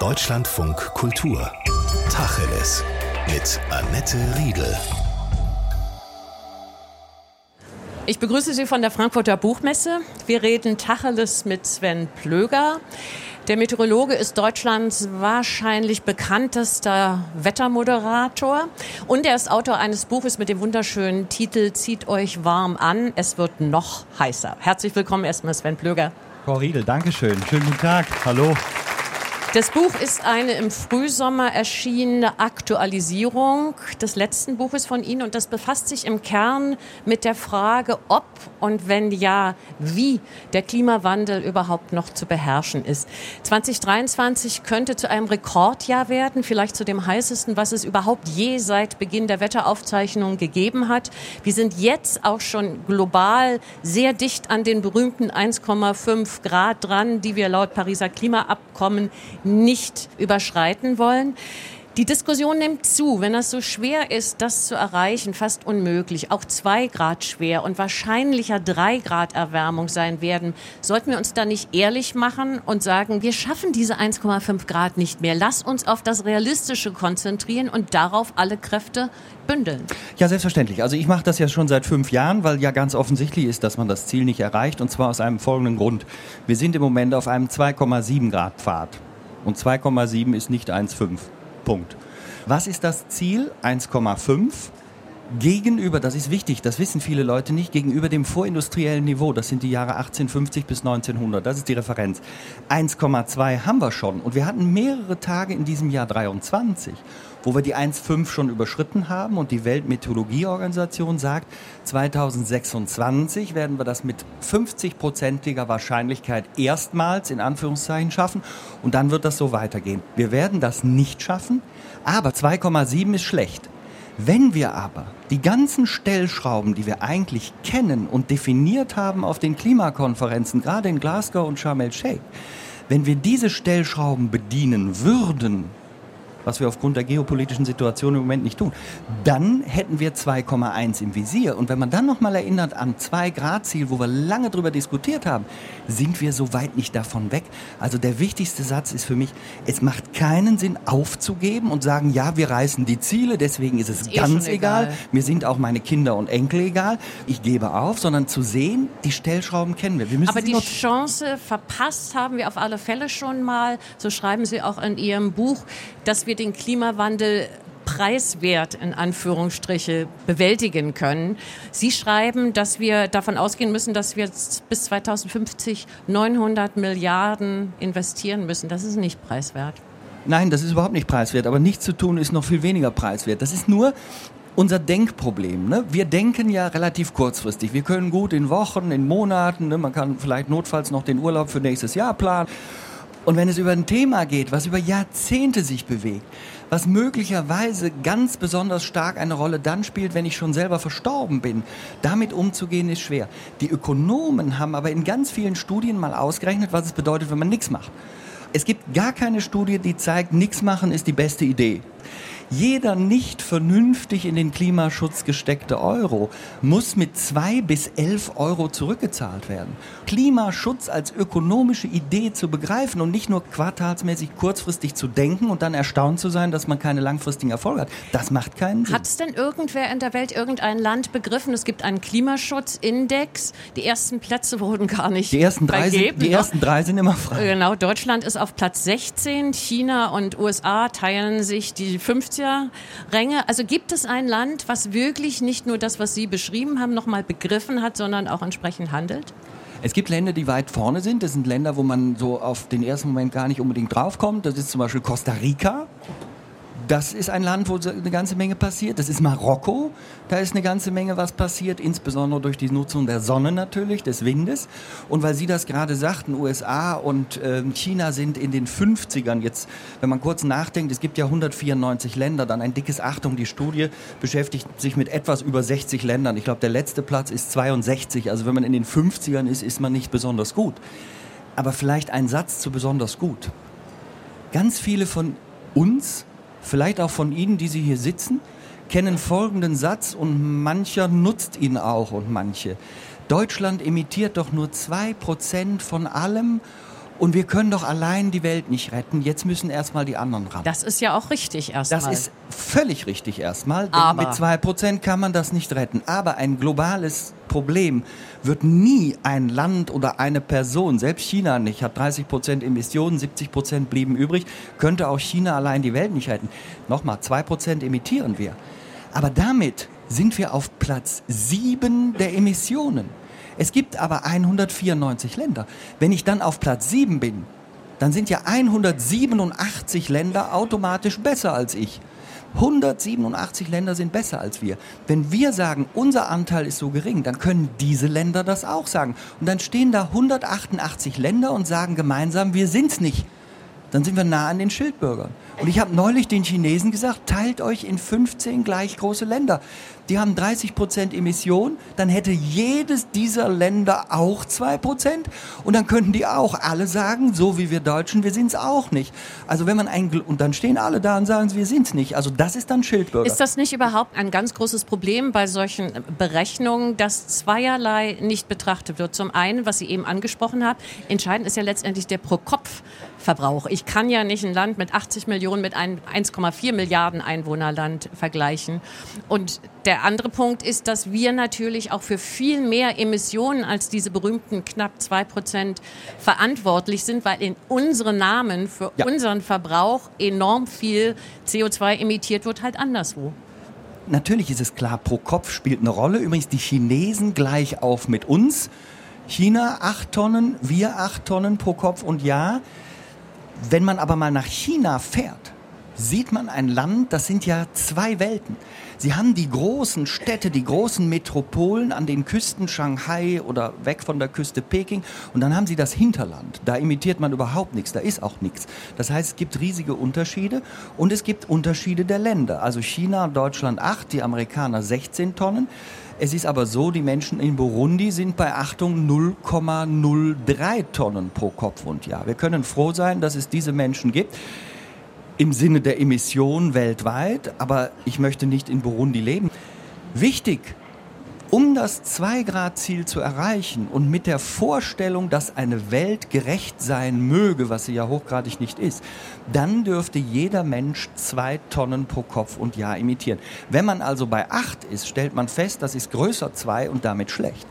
Deutschlandfunk Kultur. Tacheles. Mit Annette Riedel. Ich begrüße Sie von der Frankfurter Buchmesse. Wir reden Tacheles mit Sven Plöger. Der Meteorologe ist Deutschlands wahrscheinlich bekanntester Wettermoderator und er ist Autor eines Buches mit dem wunderschönen Titel Zieht euch warm an, es wird noch heißer. Herzlich willkommen erstmal Sven Plöger. Frau Riedel, Dankeschön. Schönen guten Tag. Hallo. Das Buch ist eine im Frühsommer erschienene Aktualisierung des letzten Buches von Ihnen und das befasst sich im Kern mit der Frage, ob und wenn ja, wie der Klimawandel überhaupt noch zu beherrschen ist. 2023 könnte zu einem Rekordjahr werden, vielleicht zu dem heißesten, was es überhaupt je seit Beginn der Wetteraufzeichnungen gegeben hat. Wir sind jetzt auch schon global sehr dicht an den berühmten 1,5 Grad dran, die wir laut Pariser Klimaabkommen nicht überschreiten wollen. Die Diskussion nimmt zu. Wenn das so schwer ist, das zu erreichen, fast unmöglich, auch zwei Grad schwer und wahrscheinlicher drei Grad Erwärmung sein werden, sollten wir uns da nicht ehrlich machen und sagen, wir schaffen diese 1,5 Grad nicht mehr. Lass uns auf das Realistische konzentrieren und darauf alle Kräfte bündeln. Ja, selbstverständlich. Also ich mache das ja schon seit fünf Jahren, weil ja ganz offensichtlich ist, dass man das Ziel nicht erreicht. Und zwar aus einem folgenden Grund. Wir sind im Moment auf einem 2,7 Grad Pfad. Und 2,7 ist nicht 1,5. Punkt. Was ist das Ziel? 1,5 gegenüber, das ist wichtig, das wissen viele Leute nicht, gegenüber dem vorindustriellen Niveau, das sind die Jahre 1850 bis 1900, das ist die Referenz. 1,2 haben wir schon und wir hatten mehrere Tage in diesem Jahr 23, wo wir die 1,5 schon überschritten haben und die Weltmeteorologieorganisation sagt, 2026 werden wir das mit 50-prozentiger Wahrscheinlichkeit erstmals in Anführungszeichen schaffen und dann wird das so weitergehen. Wir werden das nicht schaffen, aber 2,7 ist schlecht. Wenn wir aber die ganzen Stellschrauben, die wir eigentlich kennen und definiert haben auf den Klimakonferenzen, gerade in Glasgow und Sharm el-Sheikh, wenn wir diese Stellschrauben bedienen würden, was wir aufgrund der geopolitischen Situation im Moment nicht tun, dann hätten wir 2,1 im Visier. Und wenn man dann nochmal erinnert an 2 Grad Ziel, wo wir lange darüber diskutiert haben, sind wir so weit nicht davon weg. Also der wichtigste Satz ist für mich, es macht keinen Sinn aufzugeben und sagen, ja, wir reißen die Ziele, deswegen ist es ist eh ganz eh egal. egal. Mir sind auch meine Kinder und Enkel egal. Ich gebe auf, sondern zu sehen, die Stellschrauben kennen wir. wir Aber die Chance verpasst haben wir auf alle Fälle schon mal. So schreiben Sie auch in Ihrem Buch, dass wir den Klimawandel preiswert in Anführungsstriche bewältigen können. Sie schreiben, dass wir davon ausgehen müssen, dass wir bis 2050 900 Milliarden investieren müssen. Das ist nicht preiswert. Nein, das ist überhaupt nicht preiswert. Aber nichts zu tun ist noch viel weniger preiswert. Das ist nur unser Denkproblem. Ne? Wir denken ja relativ kurzfristig. Wir können gut in Wochen, in Monaten, ne? man kann vielleicht notfalls noch den Urlaub für nächstes Jahr planen. Und wenn es über ein Thema geht, was über Jahrzehnte sich bewegt, was möglicherweise ganz besonders stark eine Rolle dann spielt, wenn ich schon selber verstorben bin. Damit umzugehen ist schwer. Die Ökonomen haben aber in ganz vielen Studien mal ausgerechnet, was es bedeutet, wenn man nichts macht. Es gibt gar keine Studie, die zeigt, nichts machen ist die beste Idee. Jeder nicht vernünftig in den Klimaschutz gesteckte Euro muss mit zwei bis elf Euro zurückgezahlt werden. Klimaschutz als ökonomische Idee zu begreifen und nicht nur quartalsmäßig kurzfristig zu denken und dann erstaunt zu sein, dass man keine langfristigen Erfolge hat, das macht keinen Sinn. Hat es denn irgendwer in der Welt, irgendein Land begriffen? Es gibt einen Klimaschutzindex. Die ersten Plätze wurden gar nicht die ersten drei. Sind, die ersten drei sind immer frei. Genau, Deutschland ist auf Platz 16. China und USA teilen sich die 15 Ränge. Also gibt es ein Land, was wirklich nicht nur das, was Sie beschrieben haben, nochmal begriffen hat, sondern auch entsprechend handelt? Es gibt Länder, die weit vorne sind. Das sind Länder, wo man so auf den ersten Moment gar nicht unbedingt draufkommt. Das ist zum Beispiel Costa Rica. Das ist ein Land, wo eine ganze Menge passiert. Das ist Marokko. Da ist eine ganze Menge was passiert, insbesondere durch die Nutzung der Sonne natürlich, des Windes. Und weil Sie das gerade sagten, USA und äh, China sind in den 50ern jetzt, wenn man kurz nachdenkt, es gibt ja 194 Länder, dann ein dickes Achtung, die Studie beschäftigt sich mit etwas über 60 Ländern. Ich glaube, der letzte Platz ist 62. Also wenn man in den 50ern ist, ist man nicht besonders gut. Aber vielleicht ein Satz zu besonders gut. Ganz viele von uns vielleicht auch von Ihnen, die Sie hier sitzen, kennen folgenden Satz und mancher nutzt ihn auch und manche. Deutschland emittiert doch nur 2% von allem Und wir können doch allein die Welt nicht retten. Jetzt müssen erstmal die anderen ran. Das ist ja auch richtig erstmal. Das ist völlig richtig erstmal. Denn Aber- mit zwei Prozent kann man das nicht retten. Aber ein globales Problem wird nie ein Land oder eine Person, selbst China nicht, hat 30 Prozent Emissionen, 70 Prozent blieben übrig, könnte auch China allein die Welt nicht retten. Nochmal, zwei Prozent emittieren wir. Aber damit sind wir auf Platz sieben der Emissionen. Es gibt aber 194 Länder. Wenn ich dann auf Platz sieben bin, dann sind ja 187 Länder automatisch besser als ich. 187 Länder sind besser als wir. Wenn wir sagen, unser Anteil ist so gering, dann können diese Länder das auch sagen. Und dann stehen da 188 Länder und sagen gemeinsam, wir sind's nicht. Dann sind wir nah an den Schildbürgern. Und ich habe neulich den Chinesen gesagt, teilt euch in 15 gleich große Länder. Die haben 30 Prozent Emission, dann hätte jedes dieser Länder auch 2 Prozent und dann könnten die auch alle sagen, so wie wir Deutschen, wir sind's auch nicht. Also wenn man ein, und dann stehen alle da und sagen, wir sind's nicht. Also das ist dann Schildbürger. Ist das nicht überhaupt ein ganz großes Problem bei solchen Berechnungen, dass zweierlei nicht betrachtet wird? Zum einen, was Sie eben angesprochen haben, entscheidend ist ja letztendlich der Pro-Kopf-Verbrauch. Ich kann ja nicht ein Land mit 80 Millionen mit einem 1,4 Milliarden Einwohnerland vergleichen. Und der andere Punkt ist, dass wir natürlich auch für viel mehr Emissionen als diese berühmten knapp zwei Prozent verantwortlich sind, weil in unseren Namen für Ja. unseren Verbrauch enorm viel CO2 emittiert wird, halt anderswo. Natürlich ist es klar, pro Kopf spielt eine Rolle. Übrigens, die Chinesen gleich auf mit uns. China 8 Tonnen, wir 8 Tonnen pro Kopf. Und ja, wenn man aber mal nach China fährt, sieht man ein Land, das sind ja zwei Welten. Sie haben die großen Städte, die großen Metropolen an den Küsten Shanghai oder weg von der Küste Peking und dann haben sie das Hinterland. Da imitiert man überhaupt nichts, da ist auch nichts. Das heißt, es gibt riesige Unterschiede und es gibt Unterschiede der Länder. Also China Deutschland 8, die Amerikaner 16 Tonnen. Es ist aber so, die Menschen in Burundi sind bei Achtung 0,03 Tonnen pro Kopf und Jahr. Wir können froh sein, dass es diese Menschen gibt im Sinne der Emission weltweit, aber ich möchte nicht in Burundi leben. Wichtig, um das 2-Grad-Ziel zu erreichen und mit der Vorstellung, dass eine Welt gerecht sein möge, was sie ja hochgradig nicht ist, dann dürfte jeder Mensch zwei Tonnen pro Kopf und Jahr emittieren. Wenn man also bei 8 ist, stellt man fest, das ist größer 2 und damit schlecht.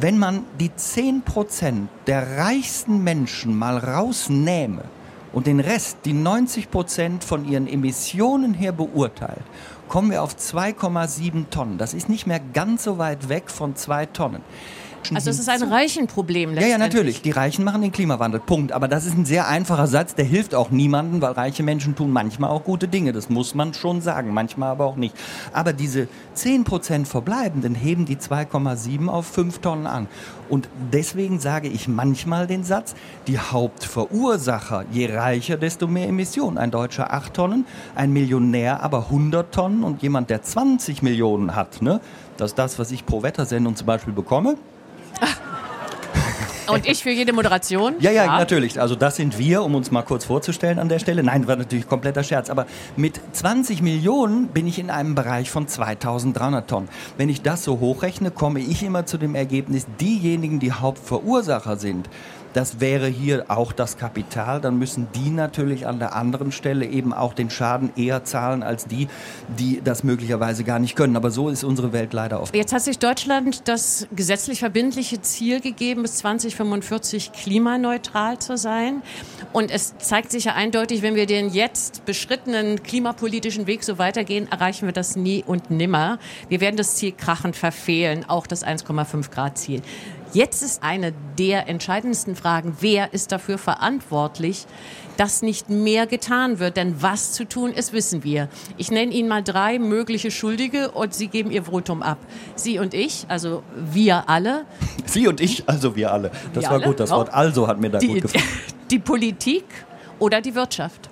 Wenn man die 10% der reichsten Menschen mal rausnähme, und den Rest, die 90 Prozent von ihren Emissionen her beurteilt, kommen wir auf 2,7 Tonnen. Das ist nicht mehr ganz so weit weg von zwei Tonnen. Also es ist ein Reichenproblem Ja, ja, natürlich. Die Reichen machen den Klimawandel. Punkt. Aber das ist ein sehr einfacher Satz, der hilft auch niemandem, weil reiche Menschen tun manchmal auch gute Dinge. Das muss man schon sagen, manchmal aber auch nicht. Aber diese 10% Verbleibenden heben die 2,7 auf 5 Tonnen an. Und deswegen sage ich manchmal den Satz, die Hauptverursacher, je reicher, desto mehr Emissionen. Ein Deutscher 8 Tonnen, ein Millionär aber 100 Tonnen und jemand, der 20 Millionen hat, ne? Das ist das, was ich pro Wettersendung zum Beispiel bekomme. Und ich für jede Moderation? Ja, ja, natürlich. Also das sind wir, um uns mal kurz vorzustellen an der Stelle. Nein, war natürlich kompletter Scherz. Aber mit 20 Millionen bin ich in einem Bereich von 2300 Tonnen. Wenn ich das so hochrechne, komme ich immer zu dem Ergebnis, diejenigen, die Hauptverursacher sind, das wäre hier auch das Kapital, dann müssen die natürlich an der anderen Stelle eben auch den Schaden eher zahlen als die, die das möglicherweise gar nicht können. Aber so ist unsere Welt leider oft. Jetzt hat sich Deutschland das gesetzlich verbindliche Ziel gegeben, bis 2045 klimaneutral zu sein. Und es zeigt sich ja eindeutig, wenn wir den jetzt beschrittenen klimapolitischen Weg so weitergehen, erreichen wir das nie und nimmer. Wir werden das Ziel krachend verfehlen, auch das 1,5 Grad Ziel. Jetzt ist eine der entscheidendsten Fragen, wer ist dafür verantwortlich, dass nicht mehr getan wird. Denn was zu tun ist, wissen wir. Ich nenne Ihnen mal drei mögliche Schuldige und Sie geben Ihr Votum ab. Sie und ich, also wir alle, Sie und ich, also wir alle. Das Wir war alle? gut, das. Wort also hat mir da die, gut gefallen. die Politik oder die Wirtschaft.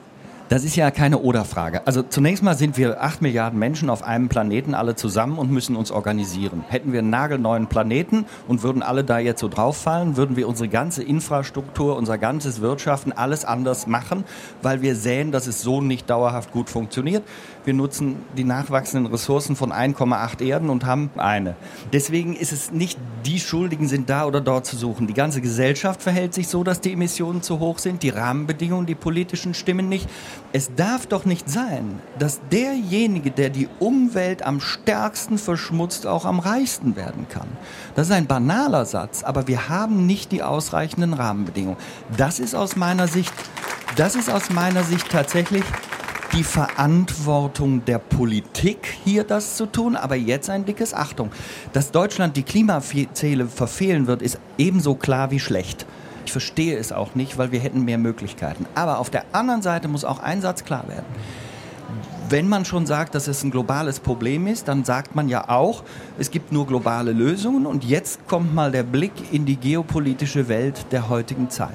Das ist ja keine Oder-Frage. Also zunächst mal sind wir acht Milliarden Menschen auf einem Planeten alle zusammen und müssen uns organisieren. Hätten wir einen nagelneuen Planeten und würden alle da jetzt so drauffallen, würden wir unsere ganze Infrastruktur, unser ganzes Wirtschaften, alles anders machen, weil wir sehen, dass es so nicht dauerhaft gut funktioniert. Wir nutzen die nachwachsenden Ressourcen von 1,8 Erden und haben eine. Deswegen ist es nicht, die Schuldigen sind da oder dort zu suchen. Die ganze Gesellschaft verhält sich so, dass die Emissionen zu hoch sind, die Rahmenbedingungen, die politischen stimmen nicht. Es darf doch nicht sein, dass derjenige, der die Umwelt am stärksten verschmutzt, auch am reichsten werden kann. Das ist ein banaler Satz, aber wir haben nicht die ausreichenden Rahmenbedingungen. Das ist aus meiner Sicht, das ist aus meiner Sicht tatsächlich die Verantwortung der Politik, hier das zu tun. Aber jetzt ein dickes Achtung. Dass Deutschland die Klimaziele verfehlen wird, ist ebenso klar wie schlecht. Ich verstehe es auch nicht, weil wir hätten mehr Möglichkeiten. Aber auf der anderen Seite muss auch ein Satz klar werden. Wenn man schon sagt, dass es ein globales Problem ist, dann sagt man ja auch, es gibt nur globale Lösungen. Und jetzt kommt mal der Blick in die geopolitische Welt der heutigen Zeit.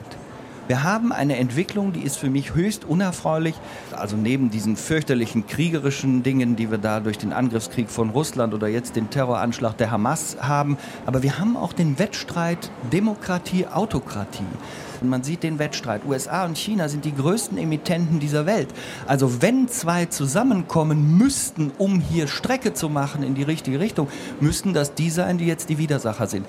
Wir haben eine Entwicklung, die ist für mich höchst unerfreulich. Also neben diesen fürchterlichen kriegerischen Dingen, die wir da durch den Angriffskrieg von Russland oder jetzt den Terroranschlag der Hamas haben. Aber wir haben auch den Wettstreit Demokratie-Autokratie. Man sieht den Wettstreit. USA und China sind die größten Emittenten dieser Welt. Also wenn zwei zusammenkommen müssten, um hier Strecke zu machen in die richtige Richtung, müssten das die sein, die jetzt die Widersacher sind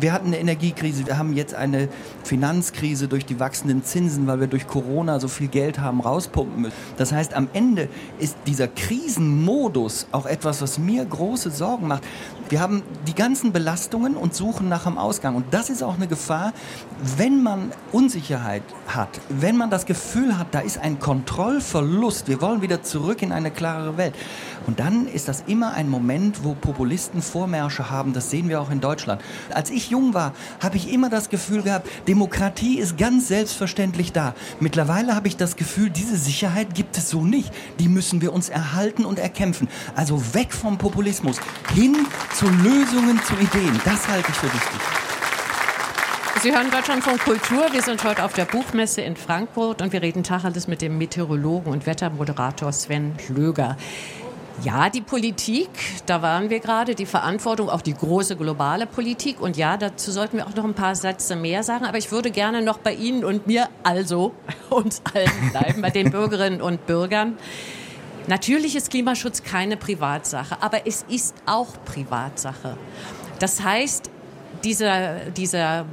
wir hatten eine Energiekrise, wir haben jetzt eine Finanzkrise durch die wachsenden Zinsen, weil wir durch Corona so viel Geld haben rauspumpen müssen. Das heißt, am Ende ist dieser Krisenmodus auch etwas, was mir große Sorgen macht. Wir haben die ganzen Belastungen und suchen nach einem Ausgang. Und das ist auch eine Gefahr, wenn man Unsicherheit hat, wenn man das Gefühl hat, da ist ein Kontrollverlust, wir wollen wieder zurück in eine klarere Welt. Und dann ist das immer ein Moment, wo Populisten Vormärsche haben. Das sehen wir auch in Deutschland. Als ich jung war, habe ich immer das Gefühl gehabt, Demokratie ist ganz selbstverständlich da. Mittlerweile habe ich das Gefühl, diese Sicherheit gibt es so nicht. Die müssen wir uns erhalten und erkämpfen. Also weg vom Populismus, hin zu Lösungen, zu Ideen. Das halte ich für wichtig. Sie hören Deutschlandfunk Kultur. Wir sind heute auf der Buchmesse in Frankfurt und wir reden Tacheles mit dem Meteorologen und Wettermoderator Sven Löger. Ja, die Politik, da waren wir gerade, die Verantwortung, auch die große globale Politik. Und ja, dazu sollten wir auch noch ein paar Sätze mehr sagen. Aber ich würde gerne noch bei Ihnen und mir, also uns allen bleiben, bei den Bürgerinnen und Bürgern. Natürlich ist Klimaschutz keine Privatsache, aber es ist auch Privatsache. Das heißt, dieser, dieser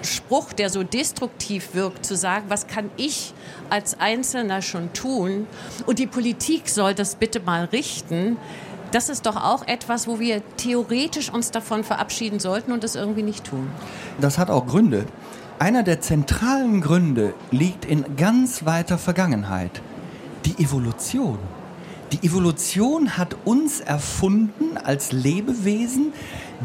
Spruch, der so destruktiv wirkt, zu sagen, was kann ich als Einzelner schon tun und die Politik soll das bitte mal richten, das ist doch auch etwas, wo wir theoretisch uns davon verabschieden sollten und das irgendwie nicht tun. Das hat auch Gründe. Einer der zentralen Gründe liegt in ganz weiter Vergangenheit. Die Evolution. Die Evolution hat uns erfunden als Lebewesen,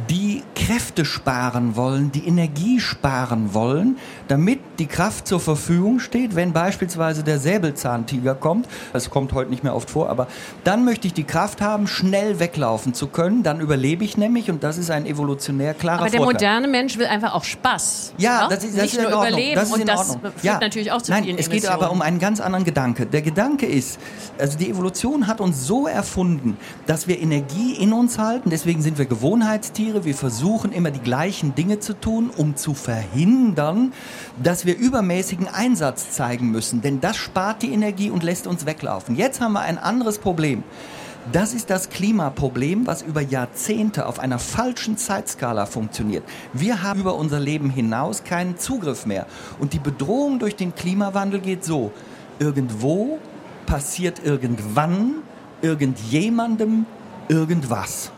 die Kräfte sparen wollen, die Energie sparen wollen, damit die Kraft zur Verfügung steht, wenn beispielsweise der Säbelzahntiger kommt. Das kommt heute nicht mehr oft vor, aber dann möchte ich die Kraft haben, schnell weglaufen zu können. Dann überlebe ich nämlich und das ist ein evolutionär klarer Aber der Vorteil. moderne Mensch will einfach auch Spaß. Ja, das ist, das nicht ist nur in Ordnung. überleben das ist und in das Ordnung. führt ja. natürlich auch zu Nein, vielen es geht aber um einen ganz anderen Gedanke. Der Gedanke ist, also die Evolution hat uns so erfunden, dass wir Energie in uns halten. Deswegen sind wir Gewohnheitstiere. Wir versuchen immer die gleichen Dinge zu tun, um zu verhindern, dass wir übermäßigen Einsatz zeigen müssen. Denn das spart die Energie und lässt uns weglaufen. Jetzt haben wir ein anderes Problem. Das ist das Klimaproblem, was über Jahrzehnte auf einer falschen Zeitskala funktioniert. Wir haben über unser Leben hinaus keinen Zugriff mehr. Und die Bedrohung durch den Klimawandel geht so. Irgendwo passiert irgendwann irgendjemandem irgendwas.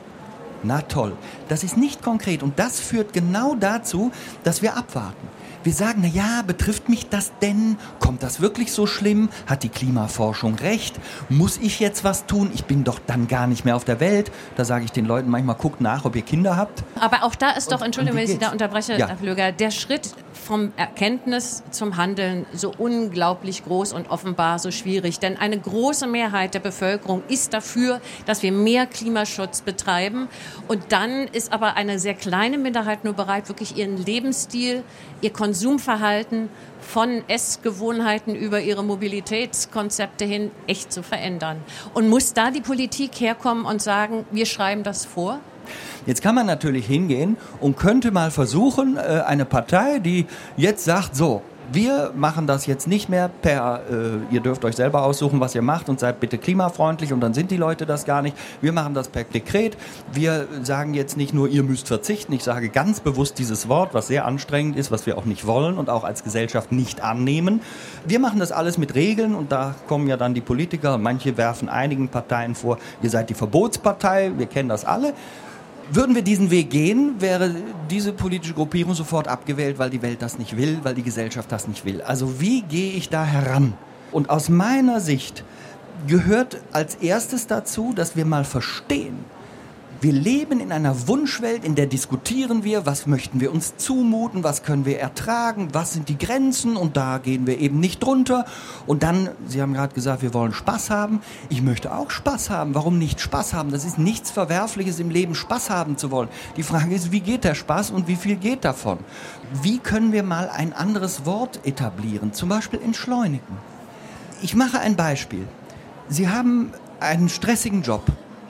Na toll. Das ist nicht konkret und das führt genau dazu, dass wir abwarten. Wir sagen, na ja, betrifft mich das denn? Kommt das wirklich so schlimm? Hat die Klimaforschung recht? Muss ich jetzt was tun? Ich bin doch dann gar nicht mehr auf der Welt. Da sage ich den Leuten manchmal, guckt nach, ob ihr Kinder habt. Aber auch da ist doch, Und- Entschuldigung, und wenn ich Sie da unterbreche, Ja. Herr Flöger, der Schritt vom Erkenntnis zum Handeln so unglaublich groß und offenbar so schwierig. Denn eine große Mehrheit der Bevölkerung ist dafür, dass wir mehr Klimaschutz betreiben. Und dann ist aber eine sehr kleine Minderheit nur bereit, wirklich ihren Lebensstil, ihr Konsumverhalten von Essgewohnheiten über ihre Mobilitätskonzepte hin echt zu verändern. Und muss da die Politik herkommen und sagen, wir schreiben das vor? Jetzt kann man natürlich hingehen und könnte mal versuchen, äh, eine Partei, die jetzt sagt, so, wir machen das jetzt nicht mehr per, äh, ihr dürft euch selber aussuchen, was ihr macht und seid bitte klimafreundlich und dann sind die Leute das gar nicht. Wir machen das per Dekret. Wir sagen jetzt nicht nur, ihr müsst verzichten. Ich sage ganz bewusst dieses Wort, was sehr anstrengend ist, was wir auch nicht wollen und auch als Gesellschaft nicht annehmen. Wir machen das alles mit Regeln und da kommen ja dann die Politiker manche werfen einigen Parteien vor, ihr seid die Verbotspartei, wir kennen das alle. Würden wir diesen Weg gehen, wäre diese politische Gruppierung sofort abgewählt, weil die Welt das nicht will, weil die Gesellschaft das nicht will. Also wie gehe ich da heran? Und aus meiner Sicht gehört als erstes dazu, dass wir mal verstehen, wir leben in einer Wunschwelt, in der diskutieren wir, was möchten wir uns zumuten, was können wir ertragen, was sind die Grenzen und da gehen wir eben nicht drunter. Und dann, Sie haben gerade gesagt, wir wollen Spaß haben. Ich möchte auch Spaß haben. Warum nicht Spaß haben? Das ist nichts Verwerfliches im Leben, Spaß haben zu wollen. Die Frage ist, wie geht der Spaß und wie viel geht davon? Wie können wir mal ein anderes Wort etablieren, zum Beispiel entschleunigen? Ich mache ein Beispiel. Sie haben einen stressigen Job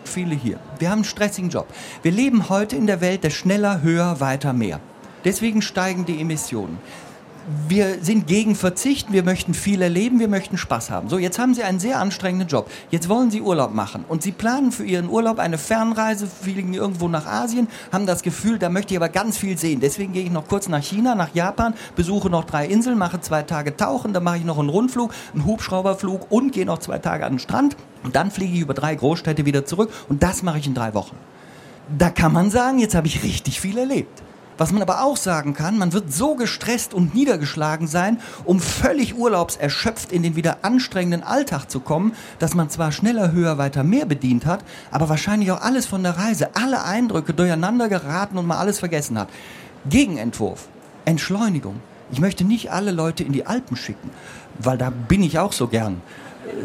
viele hier. Wir haben einen stressigen Job. Wir leben heute in der Welt der schneller, höher, weiter, mehr. Deswegen steigen die Emissionen. Wir sind gegen Verzicht, wir möchten viel erleben, wir möchten Spaß haben. So, jetzt haben Sie einen sehr anstrengenden Job. Jetzt wollen Sie Urlaub machen und Sie planen für Ihren Urlaub eine Fernreise, fliegen irgendwo nach Asien, haben das Gefühl, da möchte ich aber ganz viel sehen. Deswegen gehe ich noch kurz nach China, nach Japan, besuche noch drei Inseln, mache zwei Tage Tauchen, dann mache ich noch einen Rundflug, einen Hubschrauberflug und gehe noch zwei Tage an den Strand und dann fliege ich über drei Großstädte wieder zurück und das mache ich in drei Wochen. Da kann man sagen, jetzt habe ich richtig viel erlebt. Was man aber auch sagen kann, man wird so gestresst und niedergeschlagen sein, um völlig urlaubserschöpft in den wieder anstrengenden Alltag zu kommen, dass man zwar schneller, höher, weiter, mehr bedient hat, aber wahrscheinlich auch alles von der Reise, alle Eindrücke durcheinander geraten und mal alles vergessen hat. Gegenentwurf, Entschleunigung. Ich möchte nicht alle Leute in die Alpen schicken, weil da bin ich auch so gern.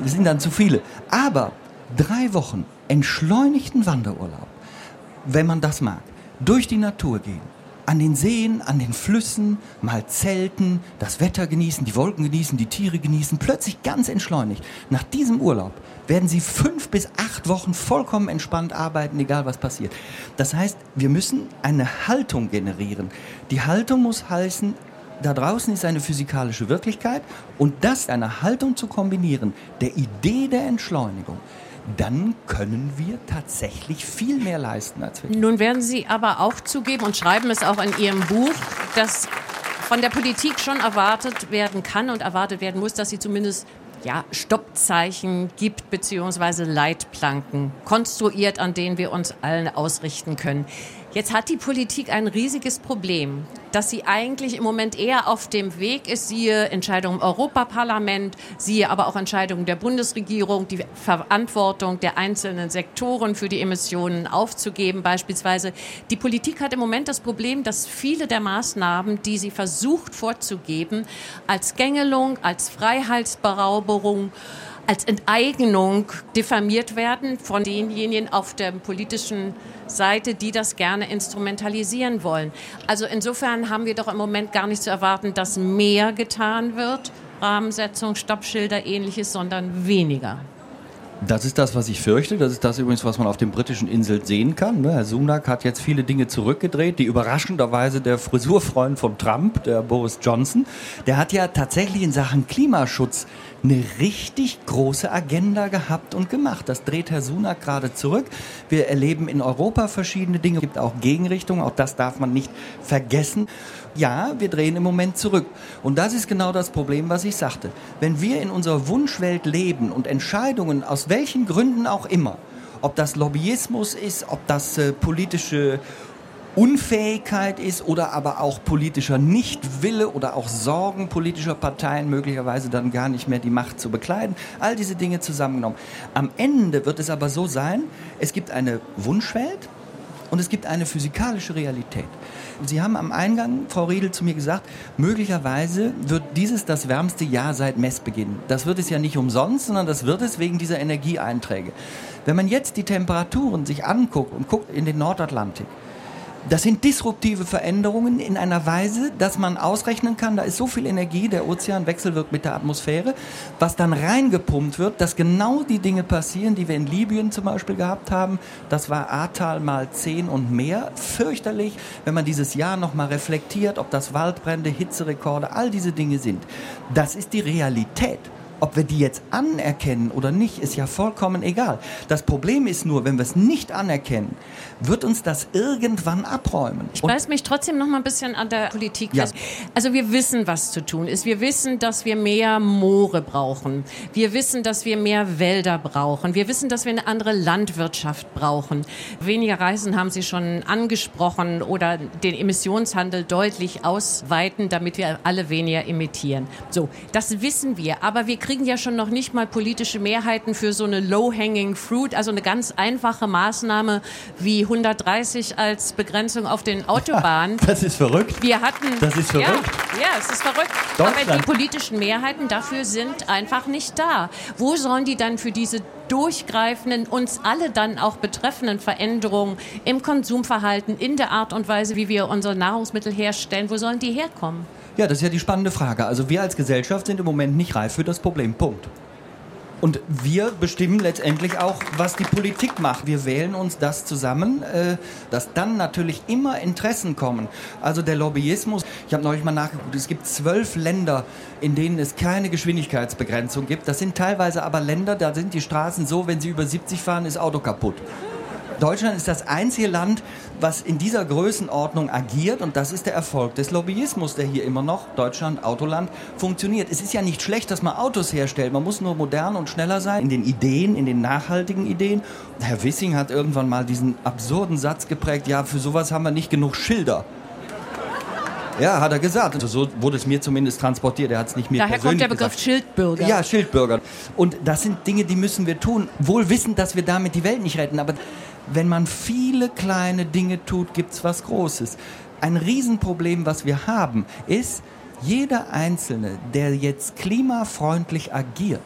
Es sind dann zu viele. Aber drei Wochen entschleunigten Wanderurlaub, wenn man das mag, durch die Natur gehen, an den Seen, an den Flüssen, mal zelten, das Wetter genießen, die Wolken genießen, die Tiere genießen, plötzlich ganz entschleunigt. Nach diesem Urlaub werden Sie fünf bis acht Wochen vollkommen entspannt arbeiten, egal was passiert. Das heißt, wir müssen eine Haltung generieren. Die Haltung muss heißen, da draußen ist eine physikalische Wirklichkeit und das eine Haltung zu kombinieren, der Idee der Entschleunigung, dann können wir tatsächlich viel mehr leisten als wir. Nun werden Sie aber auch zugeben und schreiben es auch in Ihrem Buch, dass von der Politik schon erwartet werden kann und erwartet werden muss, dass sie zumindest ja, Stoppzeichen gibt, beziehungsweise Leitplanken konstruiert, an denen wir uns allen ausrichten können. Jetzt hat die Politik ein riesiges Problem, dass sie eigentlich im Moment eher auf dem Weg ist, siehe Entscheidungen im Europaparlament, siehe aber auch Entscheidungen der Bundesregierung, die Verantwortung der einzelnen Sektoren für die Emissionen aufzugeben beispielsweise. Die Politik hat im Moment das Problem, dass viele der Maßnahmen, die sie versucht vorzugeben, als Gängelung, als Freiheitsberauberung, als Enteignung diffamiert werden von denjenigen auf der politischen Seite, die das gerne instrumentalisieren wollen. Also insofern haben wir doch im Moment gar nicht zu erwarten, dass mehr getan wird, Rahmensetzung, Stoppschilder, ähnliches, sondern weniger. Das ist das, was ich fürchte. Das ist das übrigens, was man auf den britischen Inseln sehen kann. Ne? Herr Sunak hat jetzt viele Dinge zurückgedreht. Die überraschenderweise der Frisurfreund von Trump, der Boris Johnson, der hat ja tatsächlich in Sachen Klimaschutz eine richtig große Agenda gehabt und gemacht. Das dreht Herr Sunak gerade zurück. Wir erleben in Europa verschiedene Dinge. Es gibt auch Gegenrichtungen. Auch das darf man nicht vergessen. Ja, wir drehen im Moment zurück. Und das ist genau das Problem, was ich sagte. Wenn wir in unserer Wunschwelt leben und Entscheidungen aus welchen Gründen auch immer, ob das Lobbyismus ist, ob das äh, politische Unfähigkeit ist oder aber auch politischer Nichtwille oder auch Sorgen politischer Parteien möglicherweise dann gar nicht mehr die Macht zu bekleiden. All diese Dinge zusammengenommen. Am Ende wird es aber so sein, es gibt eine Wunschwelt und es gibt eine physikalische Realität. Sie haben am Eingang, Frau Riedel, zu mir gesagt, möglicherweise wird dieses das wärmste Jahr seit Messbeginn. Das wird es ja nicht umsonst, sondern das wird es wegen dieser Energieeinträge. Wenn man jetzt die Temperaturen sich anguckt und guckt in den Nordatlantik, das sind disruptive Veränderungen in einer Weise, dass man ausrechnen kann, da ist so viel Energie, der Ozean wechselwirkt mit der Atmosphäre, was dann reingepumpt wird, dass genau die Dinge passieren, die wir in Libyen zum Beispiel gehabt haben. Das war Ahrtal mal zehn und mehr. Fürchterlich, wenn man dieses Jahr nochmal reflektiert, ob das Waldbrände, Hitzerekorde, all diese Dinge sind. Das ist die Realität. Ob wir die jetzt anerkennen oder nicht, ist ja vollkommen egal. Das Problem ist nur, wenn wir es nicht anerkennen, wird uns das irgendwann abräumen. Ich beiß mich trotzdem noch mal ein bisschen an der Politik Ja. fest. Also wir wissen, was zu tun ist. Wir wissen, dass wir mehr Moore brauchen. Wir wissen, dass wir mehr Wälder brauchen. Wir wissen, dass wir eine andere Landwirtschaft brauchen. Weniger Reisen haben Sie schon angesprochen oder den Emissionshandel deutlich ausweiten, damit wir alle weniger emittieren. So, das wissen wir. Aber wir kriegen ja schon noch nicht mal politische Mehrheiten für so eine low-hanging fruit, also eine ganz einfache Maßnahme wie 130 als Begrenzung auf den Autobahnen. Das ist verrückt. Wir hatten. Das ist verrückt. Ja, ja, es ist verrückt. Aber die politischen Mehrheiten dafür sind einfach nicht da. Wo sollen die dann für diese durchgreifenden, uns alle dann auch betreffenden Veränderungen im Konsumverhalten, in der Art und Weise, wie wir unsere Nahrungsmittel herstellen, wo sollen die herkommen? Ja, das ist ja die spannende Frage. Also wir als Gesellschaft sind im Moment nicht reif für das Problem. Punkt. Und wir bestimmen letztendlich auch, was die Politik macht. Wir wählen uns das zusammen, äh, dass dann natürlich immer Interessen kommen. Also der Lobbyismus, ich habe neulich mal nachgeguckt, es gibt zwölf Länder, in denen es keine Geschwindigkeitsbegrenzung gibt. Das sind teilweise aber Länder, da sind die Straßen so, wenn sie über 70 fahren, ist Auto kaputt. Deutschland ist das einzige Land, was in dieser Größenordnung agiert und das ist der Erfolg des Lobbyismus, der hier immer noch, Deutschland, Autoland, funktioniert. Es ist ja nicht schlecht, dass man Autos herstellt. Man muss nur modern und schneller sein in den Ideen, in den nachhaltigen Ideen. Herr Wissing hat irgendwann mal diesen absurden Satz geprägt, ja, für sowas haben wir nicht genug Schilder. Ja, hat er gesagt. Also so wurde es mir zumindest transportiert. Er hat es nicht mir Daher kommt persönlich der Begriff gesagt. Schildbürger. Ja, Schildbürger. Und das sind Dinge, die müssen wir tun, wohl wissend, dass wir damit die Welt nicht retten. Aber wenn man viele kleine Dinge tut, gibt's was Großes. Ein Riesenproblem, was wir haben, ist, jeder Einzelne, der jetzt klimafreundlich agiert,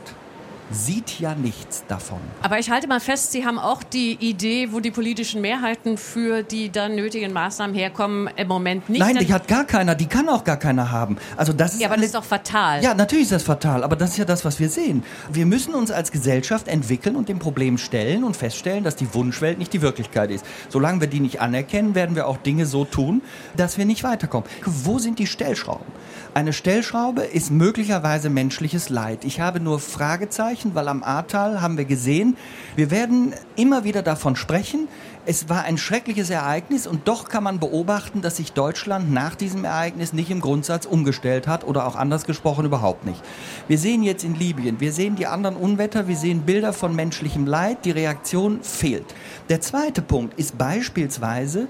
sieht ja nichts davon. Aber ich halte mal fest, Sie haben auch die Idee, wo die politischen Mehrheiten für die dann nötigen Maßnahmen herkommen, im Moment nicht. Nein, die hat gar keiner, die kann auch gar keiner haben. Also das ist ja, aber das ist doch fatal. Ja, natürlich ist das fatal, aber das ist ja das, was wir sehen. Wir müssen uns als Gesellschaft entwickeln und dem Problem stellen und feststellen, dass die Wunschwelt nicht die Wirklichkeit ist. Solange wir die nicht anerkennen, werden wir auch Dinge so tun, dass wir nicht weiterkommen. Wo sind die Stellschrauben? Eine Stellschraube ist möglicherweise menschliches Leid. Ich habe nur Fragezeichen, weil am Ahrtal haben wir gesehen, wir werden immer wieder davon sprechen, es war ein schreckliches Ereignis und doch kann man beobachten, dass sich Deutschland nach diesem Ereignis nicht im Grundsatz umgestellt hat oder auch anders gesprochen überhaupt nicht. Wir sehen jetzt in Libyen, wir sehen die anderen Unwetter, wir sehen Bilder von menschlichem Leid, die Reaktion fehlt. Der zweite Punkt ist beispielsweise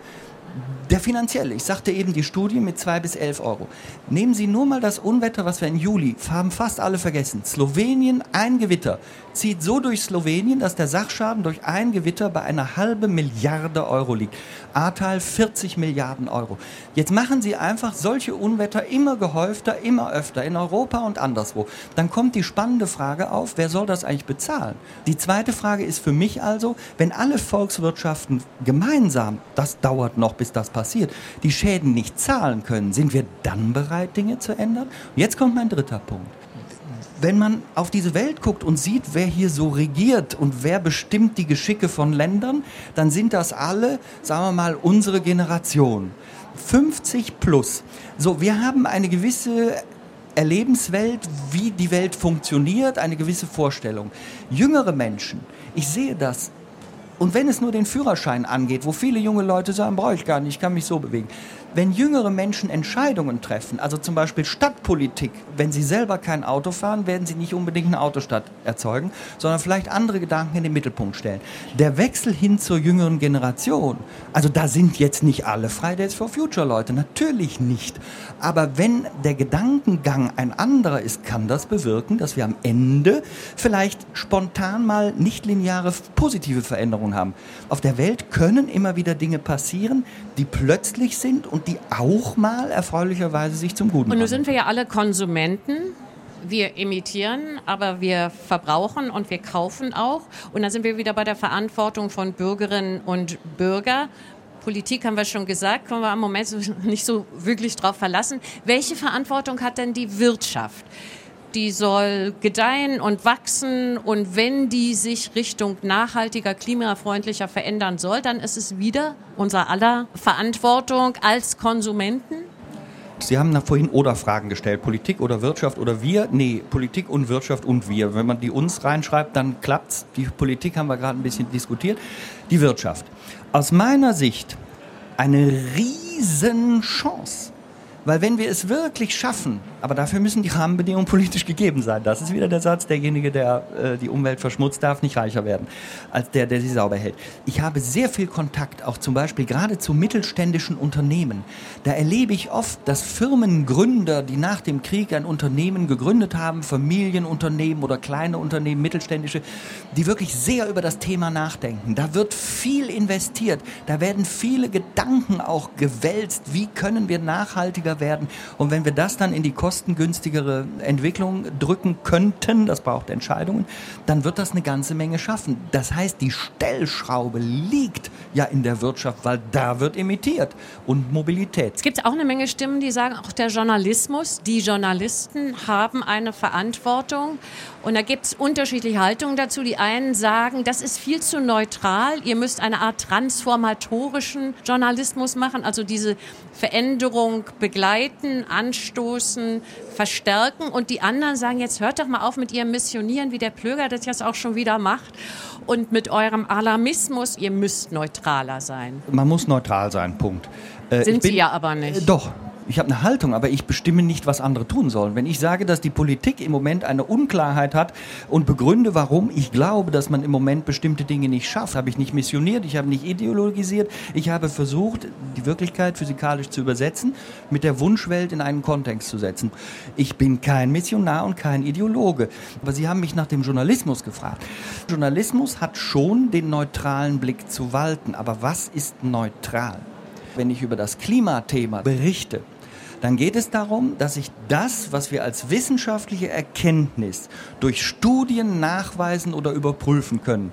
der finanzielle. Ich sagte eben die Studie mit 2 bis 11 Euro. Nehmen Sie nur mal das Unwetter, was wir im Juli, haben fast alle vergessen. Slowenien, ein Gewitter, zieht so durch Slowenien, dass der Sachschaden durch ein Gewitter bei einer halben Milliarde Euro liegt. Ahrtal 40 Milliarden Euro. Jetzt machen Sie einfach solche Unwetter immer gehäufter, immer öfter in Europa und anderswo. Dann kommt die spannende Frage auf, wer soll das eigentlich bezahlen? Die zweite Frage ist für mich also, wenn alle Volkswirtschaften gemeinsam, das dauert noch, bis das passiert, die Schäden nicht zahlen können, sind wir dann bereit, Dinge zu ändern? Jetzt kommt mein dritter Punkt wenn man auf diese Welt guckt und sieht, wer hier so regiert und wer bestimmt die Geschicke von Ländern, dann sind das alle, sagen wir mal, unsere Generation. 50 plus. So, wir haben eine gewisse Erlebenswelt, wie die Welt funktioniert, eine gewisse Vorstellung. Jüngere Menschen, ich sehe das. Und wenn es nur den Führerschein angeht, wo viele junge Leute sagen, brauche ich gar nicht, ich kann mich so bewegen. Wenn jüngere Menschen Entscheidungen treffen, also zum Beispiel Stadtpolitik, wenn sie selber kein Auto fahren, werden sie nicht unbedingt eine Autostadt erzeugen, sondern vielleicht andere Gedanken in den Mittelpunkt stellen. Der Wechsel hin zur jüngeren Generation, also da sind jetzt nicht alle Fridays for Future Leute, natürlich nicht. Aber wenn der Gedankengang ein anderer ist, kann das bewirken, dass wir am Ende vielleicht spontan mal nicht lineare positive Veränderungen haben. Auf der Welt können immer wieder Dinge passieren, die plötzlich sind und die auch mal erfreulicherweise sich zum Guten Und nun sind wir ja alle Konsumenten. Wir imitieren, aber wir verbrauchen und wir kaufen auch. Und da sind wir wieder bei der Verantwortung von Bürgerinnen und Bürgern. Politik haben wir schon gesagt, können wir im Moment nicht so wirklich drauf verlassen. Welche Verantwortung hat denn die Wirtschaft? Die soll gedeihen und wachsen und wenn die sich Richtung nachhaltiger, klimafreundlicher verändern soll, dann ist es wieder unser aller Verantwortung als Konsumenten. Sie haben nach vorhin oder Fragen gestellt, Politik oder Wirtschaft oder wir? Nee, Politik und Wirtschaft und wir. Wenn man die uns reinschreibt, dann klappt's. Die Politik haben wir gerade ein bisschen diskutiert. Die Wirtschaft. Aus meiner Sicht eine Riesenchance. Weil wenn wir es wirklich schaffen, aber dafür müssen die Rahmenbedingungen politisch gegeben sein. Das ist wieder der Satz, derjenige, der äh, die Umwelt verschmutzt, darf nicht reicher werden als der, der sie sauber hält. Ich habe sehr viel Kontakt, auch zum Beispiel gerade zu mittelständischen Unternehmen. Da erlebe ich oft, dass Firmengründer, die nach dem Krieg ein Unternehmen gegründet haben, Familienunternehmen oder kleine Unternehmen, mittelständische, die wirklich sehr über das Thema nachdenken. Da wird viel investiert, da werden viele Gedanken auch gewälzt. Wie können wir nachhaltiger werden. Und wenn wir das dann in die kostengünstigere Entwicklung drücken könnten, das braucht Entscheidungen, dann wird das eine ganze Menge schaffen. Das heißt, die Stellschraube liegt ja in der Wirtschaft, weil da wird emittiert und Mobilität. Es gibt auch eine Menge Stimmen, die sagen, auch der Journalismus, die Journalisten haben eine Verantwortung. Und da gibt es unterschiedliche Haltungen dazu. Die einen sagen, das ist viel zu neutral. Ihr müsst eine Art transformatorischen Journalismus machen, also diese Veränderung begleiten, anstoßen, verstärken. Und die anderen sagen, jetzt hört doch mal auf mit ihrem Missionieren, wie der Plöger das jetzt auch schon wieder macht. Und mit eurem Alarmismus, ihr müsst neutraler sein. Man muss neutral sein, Punkt. Äh, Sind bin, Sie ja aber nicht. Äh, doch, ich habe eine Haltung, aber ich bestimme nicht, was andere tun sollen. Wenn ich sage, dass die Politik im Moment eine Unklarheit hat und begründe, warum ich glaube, dass man im Moment bestimmte Dinge nicht schafft, habe ich nicht missioniert, ich habe nicht ideologisiert, ich habe versucht, die Wirklichkeit physikalisch zu übersetzen, mit der Wunschwelt in einen Kontext zu setzen. Ich bin kein Missionar und kein Ideologe. Aber Sie haben mich nach dem Journalismus gefragt. Journalismus hat schon den neutralen Blick zu walten. Aber was ist neutral? Wenn ich über das Klimathema berichte, dann geht es darum, dass ich das, was wir als wissenschaftliche Erkenntnis durch Studien nachweisen oder überprüfen können,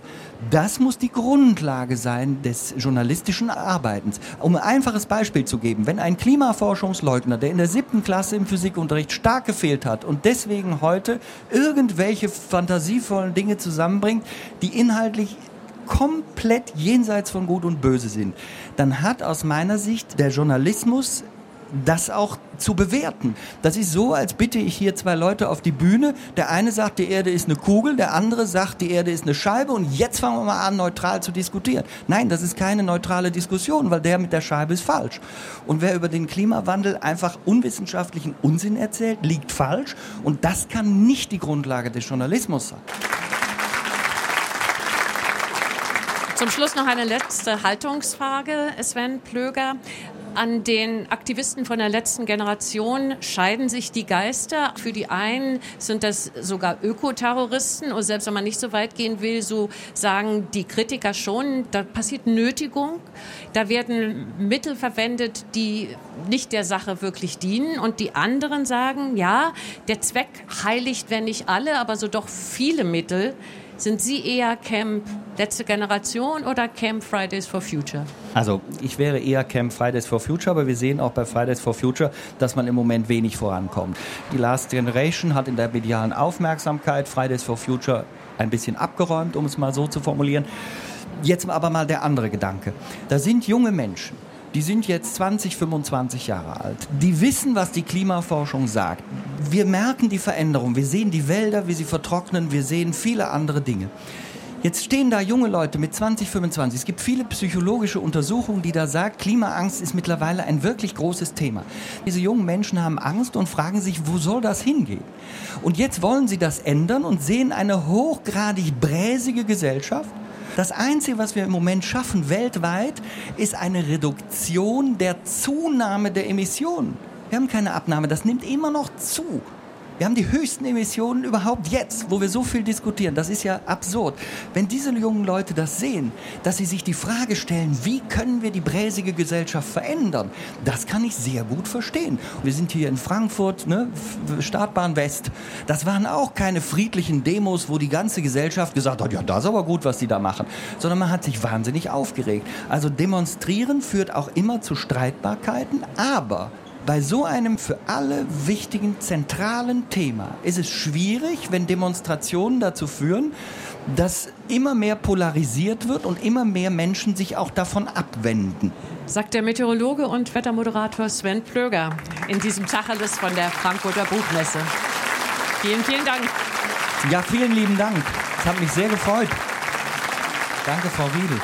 das muss die Grundlage sein des journalistischen Arbeitens. Um ein einfaches Beispiel zu geben, wenn ein Klimaforschungsleugner, der in der siebten Klasse im Physikunterricht stark gefehlt hat und deswegen heute irgendwelche fantasievollen Dinge zusammenbringt, die inhaltlich komplett jenseits von Gut und Böse sind, dann hat aus meiner Sicht der Journalismus das auch zu bewerten. Das ist so, als bitte ich hier zwei Leute auf die Bühne. Der eine sagt, die Erde ist eine Kugel, der andere sagt, die Erde ist eine Scheibe und jetzt fangen wir mal an, neutral zu diskutieren. Nein, das ist keine neutrale Diskussion, weil der mit der Scheibe ist falsch. Und wer über den Klimawandel einfach unwissenschaftlichen Unsinn erzählt, liegt falsch und das kann nicht die Grundlage des Journalismus sein. Zum Schluss noch eine letzte Haltungsfrage, Sven Plöger. An den Aktivisten von der letzten Generation scheiden sich die Geister. Für die einen sind das sogar Ökoterroristen und selbst wenn man nicht so weit gehen will, so sagen die Kritiker schon, da passiert Nötigung, da werden Mittel verwendet, die nicht der Sache wirklich dienen und die anderen sagen, ja, der Zweck heiligt, wenn nicht alle, aber so doch viele Mittel. Sind Sie eher Camp letzte Generation oder Camp Fridays for Future? Also ich wäre eher Camp Fridays for Future, aber wir sehen auch bei Fridays for Future, dass man im Moment wenig vorankommt. Die Last Generation hat in der medialen Aufmerksamkeit Fridays for Future ein bisschen abgeräumt, um es mal so zu formulieren. Jetzt aber mal der andere Gedanke. Da sind junge Menschen, die sind jetzt 20, 25 Jahre alt. Die wissen, was die Klimaforschung sagt. Wir merken die Veränderung. Wir sehen die Wälder, wie sie vertrocknen. Wir sehen viele andere Dinge. Jetzt stehen da junge Leute mit 20, 25. Es gibt viele psychologische Untersuchungen, die da sagen, Klimaangst ist mittlerweile ein wirklich großes Thema. Diese jungen Menschen haben Angst und fragen sich, wo soll das hingehen? Und jetzt wollen sie das ändern und sehen eine hochgradig bräsige Gesellschaft, das Einzige, was wir im Moment schaffen weltweit, ist eine Reduktion der Zunahme der Emissionen. Wir haben keine Abnahme, das nimmt immer noch zu. Wir haben die höchsten Emissionen überhaupt jetzt, wo wir so viel diskutieren. Das ist ja absurd. Wenn diese jungen Leute das sehen, dass sie sich die Frage stellen, wie können wir die bräsige Gesellschaft verändern, das kann ich sehr gut verstehen. Wir sind hier in Frankfurt, ne, Startbahn West. Das waren auch keine friedlichen Demos, wo die ganze Gesellschaft gesagt hat, ja, das ist aber gut, was die da machen. Sondern man hat sich wahnsinnig aufgeregt. Also demonstrieren führt auch immer zu Streitbarkeiten, aber bei so einem für alle wichtigen zentralen Thema ist es schwierig, wenn Demonstrationen dazu führen, dass immer mehr polarisiert wird und immer mehr Menschen sich auch davon abwenden. Sagt der Meteorologe und Wettermoderator Sven Plöger in diesem Tacheles von der Frankfurter Buchmesse. Vielen, vielen Dank. Ja, vielen lieben Dank. Es hat mich sehr gefreut. Danke, Frau Riedel.